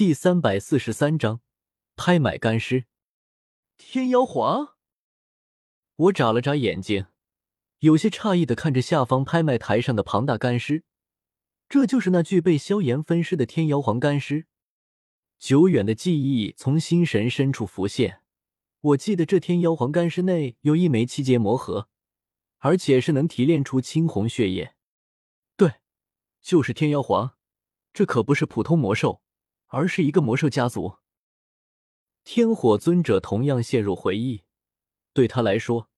第三百四十三章拍卖干尸。天妖皇，我眨了眨眼睛，有些诧异的看着下方拍卖台上的庞大干尸。这就是那具被萧炎分尸的天妖皇干尸。久远的记忆从心神深处浮现，我记得这天妖皇干尸内有一枚七阶魔核，而且是能提炼出青红血液。对，就是天妖皇，这可不是普通魔兽，而是一个魔兽家族。天火尊者同样陷入回忆，对他来说，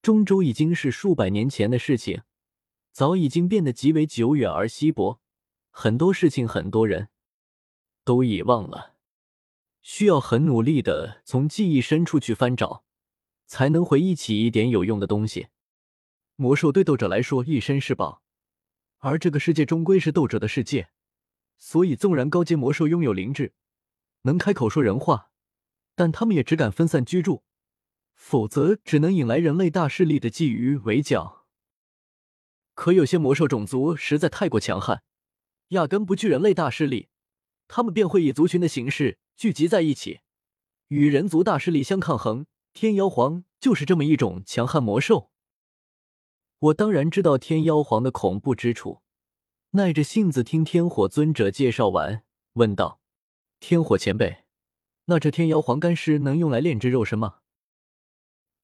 中州已经是数百年前的事情。早已经变得极为久远而稀薄，很多事情、很多人都遗忘了，需要很努力的从记忆深处去翻找，才能回忆起一点有用的东西。魔兽对斗者来说一身是宝，而这个世界终归是斗者的世界，所以纵然高阶魔兽拥有灵智，能开口说人话，但他们也只敢分散居住，否则只能引来人类大势力的觊觎围剿。可有些魔兽种族实在太过强悍，压根不惧人类大势力，他们便会以族群的形式聚集在一起，与人族大势力相抗衡。天妖皇就是这么一种强悍魔兽。我当然知道天妖皇的恐怖之处，耐着性子听天火尊者介绍完，问道：“天火前辈，那这天妖皇干尸能用来炼制肉身吗？”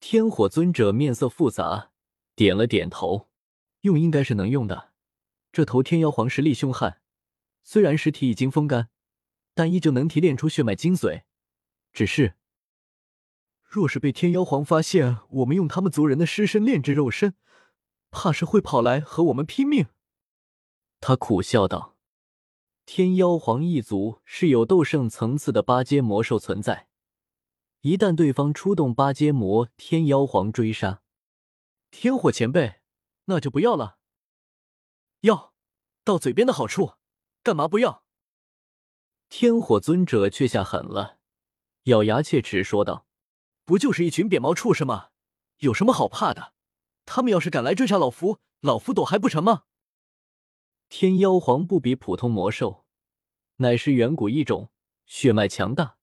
天火尊者面色复杂，点了点头。用应该是能用的。这头天妖皇实力凶悍，虽然尸体已经风干，但依旧能提炼出血脉精髓。只是，若是被天妖皇发现我们用他们族人的尸身炼制肉身，怕是会跑来和我们拼命。他苦笑道：“天妖皇一族是有斗圣层次的八阶魔兽存在，一旦对方出动八阶魔，天妖皇追杀，天火前辈。”那就不要了。要，到嘴边的好处，干嘛不要？天火尊者却下狠了，咬牙切齿说道：“不就是一群扁毛畜生吗？有什么好怕的？他们要是敢来追杀老夫，老夫躲还不成吗？”天妖皇不比普通魔兽，乃是远古异种，血脉强大。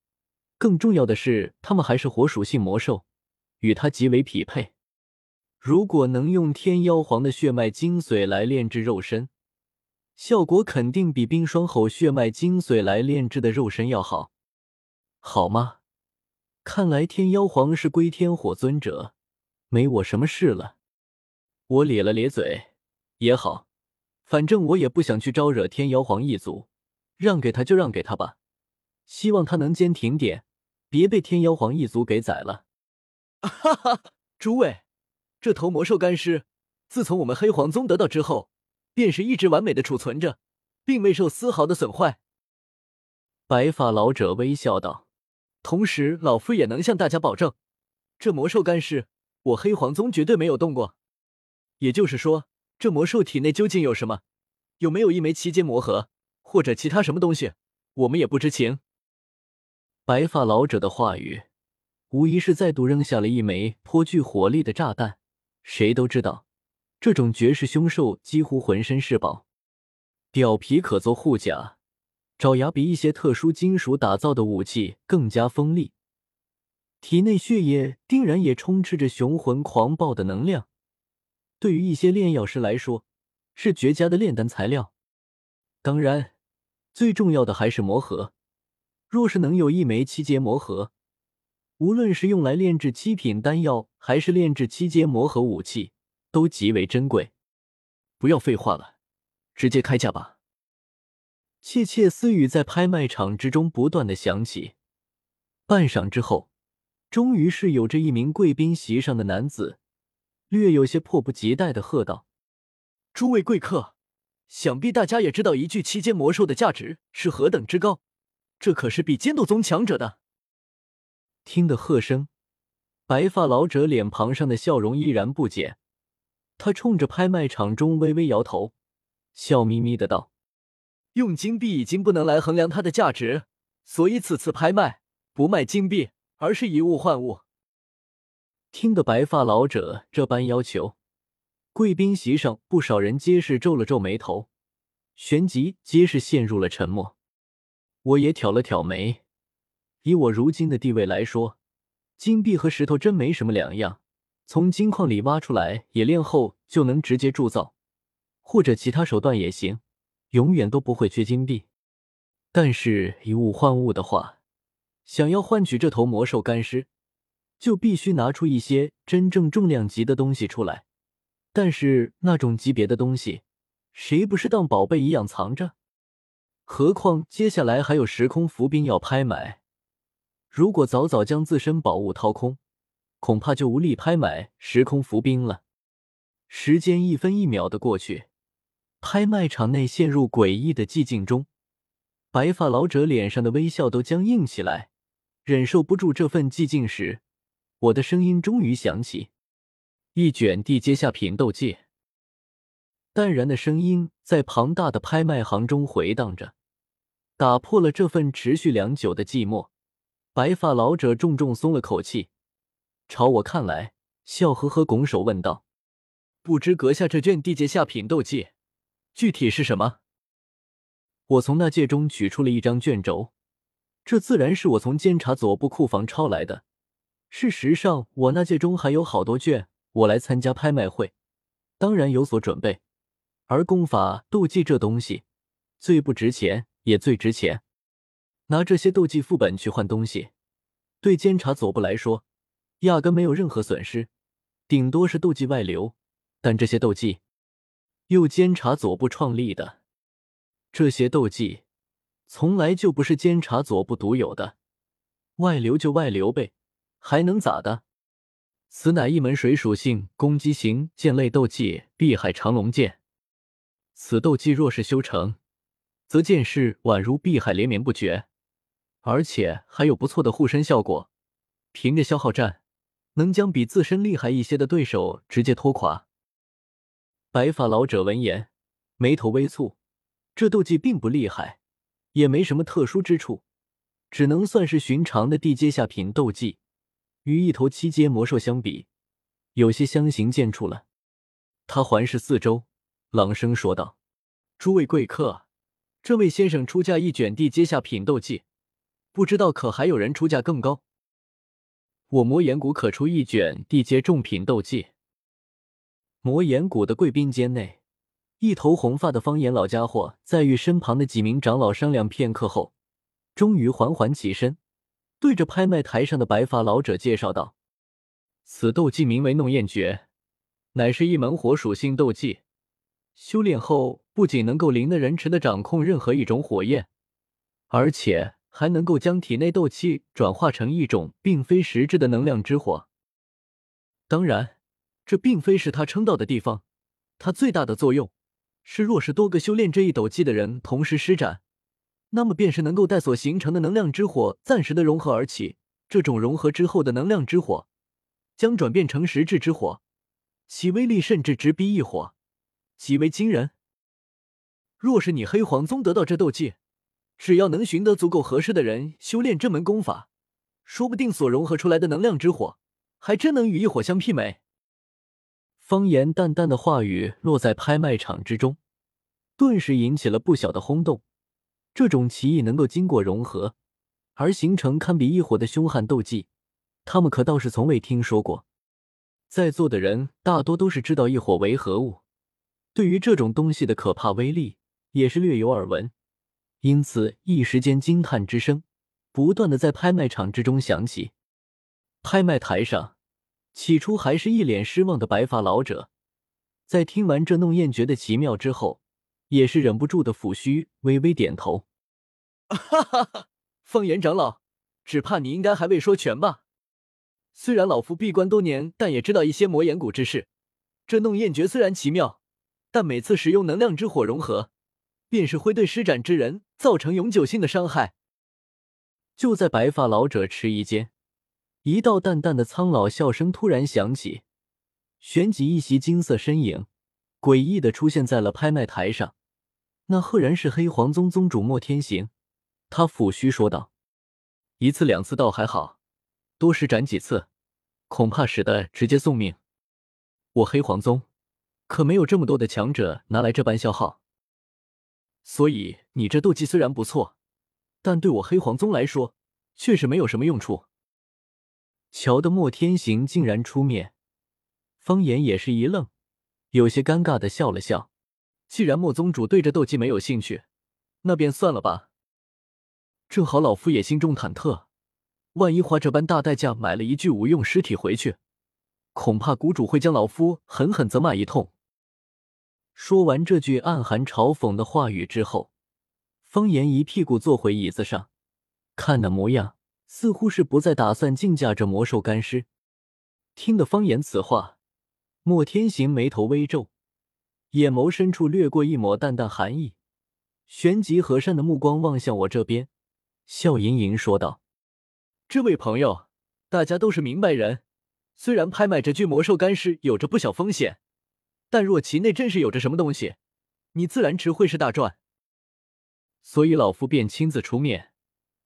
更重要的是，他们还是火属性魔兽，与他极为匹配。如果能用天妖皇的血脉精髓来炼制肉身，效果肯定比冰霜吼血脉精髓来炼制的肉身要好，好吗？看来天妖皇是归天火尊者，没我什么事了。我咧了咧嘴，也好，反正我也不想去招惹天妖皇一族，让给他就让给他吧，希望他能坚挺点，别被天妖皇一族给宰了。哈哈，诸位。这头魔兽干尸，自从我们黑皇宗得到之后，便是一直完美的储存着，并未受丝毫的损坏。白发老者微笑道：“同时，老夫也能向大家保证，这魔兽干尸，我黑皇宗绝对没有动过。也就是说，这魔兽体内究竟有什么，有没有一枚七阶魔核，或者其他什么东西，我们也不知情。”白发老者的话语，无疑是再度扔下了一枚颇具火力的炸弹。谁都知道，这种绝世凶兽几乎浑身是宝，表皮可做护甲，爪牙比一些特殊金属打造的武器更加锋利，体内血液定然也充斥着雄浑狂暴的能量。对于一些炼药师来说，是绝佳的炼丹材料。当然，最重要的还是魔核。若是能有一枚七阶魔核，无论是用来炼制七品丹药，还是炼制七阶魔核武器，都极为珍贵。不要废话了，直接开价吧！窃窃私语在拍卖场之中不断的响起。半晌之后，终于是有着一名贵宾席上的男子，略有些迫不及待的喝道：“诸位贵客，想必大家也知道一具七阶魔兽的价值是何等之高，这可是比尖斗宗强者的。”听得喝声，白发老者脸庞上的笑容依然不减。他冲着拍卖场中微微摇头，笑眯眯的道：“用金币已经不能来衡量它的价值，所以此次拍卖不卖金币，而是以物换物。”听得白发老者这般要求，贵宾席上不少人皆是皱了皱眉头，旋即皆是陷入了沉默。我也挑了挑眉，以我如今的地位来说，金币和石头真没什么两样，从金矿里挖出来冶炼后就能直接铸造，或者其他手段也行，永远都不会缺金币。但是以物换物的话，想要换取这头魔兽干尸，就必须拿出一些真正重量级的东西出来。但是那种级别的东西，谁不是当宝贝一样藏着？何况接下来还有时空浮冰要拍卖，如果早早将自身宝物掏空，恐怕就无力拍买时空浮冰了。时间一分一秒的过去，拍卖场内陷入诡异的寂静中。白发老者脸上的微笑都僵硬起来，忍受不住这份寂静时，我的声音终于响起：“一卷地阶下品斗技。”淡然的声音在庞大的拍卖行中回荡着，打破了这份持续良久的寂寞。白发老者重重松了口气，朝我看来，笑呵呵拱手问道：“不知阁下这卷地阶下品斗技，具体是什么？”我从那戒中取出了一张卷轴，这自然是我从监察左部库房抄来的。事实上，我那戒中还有好多卷，我来参加拍卖会，当然有所准备。而功法斗技这东西，最不值钱也最值钱。拿这些斗技副本去换东西，对监察左部来说，压根没有任何损失，顶多是斗技外流。但这些斗技，又监察左部创立的。这些斗技从来就不是监察左部独有的，外流就外流呗，还能咋的？此乃一门水属性攻击型剑类斗技——碧海长龙剑。此斗技若是修成，则剑势宛如碧海连绵不绝，而且还有不错的护身效果。凭着消耗战，能将比自身厉害一些的对手直接拖垮。白发老者闻言，眉头微蹙。这斗技并不厉害，也没什么特殊之处，只能算是寻常的地阶下品斗技。与一头七阶魔兽相比，有些相形见绌了。他环视四周，朗声说道：“诸位贵客，这位先生出价一卷地阶下品斗技，不知道可还有人出价更高？我魔岩谷可出一卷地阶重品斗技。”魔岩谷的贵宾间内。一头红发的方言老家伙在与身旁的几名长老商量片刻后，终于缓缓起身，对着拍卖台上的白发老者介绍道：“此斗技名为弄焰诀，乃是一门火属性斗技。修炼后，不仅能够灵的人持的掌控任何一种火焰，而且还能够将体内斗气转化成一种并非实质的能量之火。当然，这并非是他称道的地方，他最大的作用。”是，若是多个修炼这一斗技的人同时施展，那么便是能够带所形成的能量之火暂时的融合而起。这种融合之后的能量之火，将转变成实质之火，其威力甚至直逼异火，极为惊人。若是你黑黄宗得到这斗技，只要能寻得足够合适的人修炼这门功法，说不定所融合出来的能量之火，还真能与异火相媲美。方言淡淡的话语落在拍卖场之中，顿时引起了不小的轰动。这种奇异能够经过融合而形成堪比异火的凶悍斗技，他们可倒是从未听说过。在座的人大多都是知道异火为何物，对于这种东西的可怕威力也是略有耳闻，因此一时间惊叹之声不断的在拍卖场之中响起。拍卖台上。起初还是一脸失望的白发老者，在听完这弄焰诀的奇妙之后，也是忍不住的抚须，微微点头。哈哈哈，方言长老，只怕你应该还未说全吧？虽然老夫闭关多年，但也知道一些魔岩谷之事。这弄焰诀虽然奇妙，但每次使用能量之火融合，便是会对施展之人造成永久性的伤害。就在白发老者迟疑间。一道淡淡的苍老笑声突然响起，旋即一袭金色身影诡异的出现在了拍卖台上。那赫然是黑黄宗宗主莫天行。他抚须说道：“一次两次倒还好，多施展几次，恐怕使得直接送命。我黑黄宗可没有这么多的强者拿来这般消耗。所以你这斗技虽然不错，但对我黑黄宗来说，确实没有什么用处。瞧得莫天行竟然出面，方言也是一愣，有些尴尬的笑了笑。既然莫宗主对这斗技没有兴趣，那便算了吧。正好老夫也心中忐忑，万一花这般大代价买了一具无用尸体回去，恐怕谷主会将老夫狠狠责骂一通。说完这句暗含嘲讽的话语之后，方言一屁股坐回椅子上，看那模样。似乎是不再打算竞价这魔兽干尸。听得方言此话，莫天行眉头微皱，眼眸深处掠过一抹淡淡寒意，旋即和善的目光望向我这边，笑盈盈说道：“这位朋友，大家都是明白人，虽然拍卖这具魔兽干尸有着不小风险，但若其内真是有着什么东西，你自然值会是大赚。所以老夫便亲自出面。”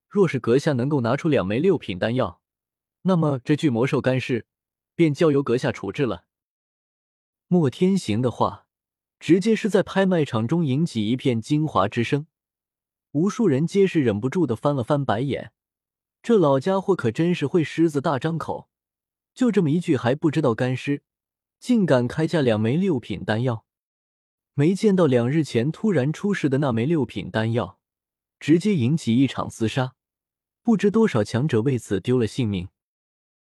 若是阁下能够拿出两枚六品丹药，那么这具魔兽干尸便交由阁下处置了。莫天行的话，直接是在拍卖场中引起一片惊哗之声，无数人皆是忍不住的翻了翻白眼。这老家伙可真是会狮子大张口，就这么一句还不知道干尸，竟敢开价两枚六品丹药。没见到两日前突然出世的那枚六品丹药，直接引起一场厮杀。不知多少强者为此丢了性命。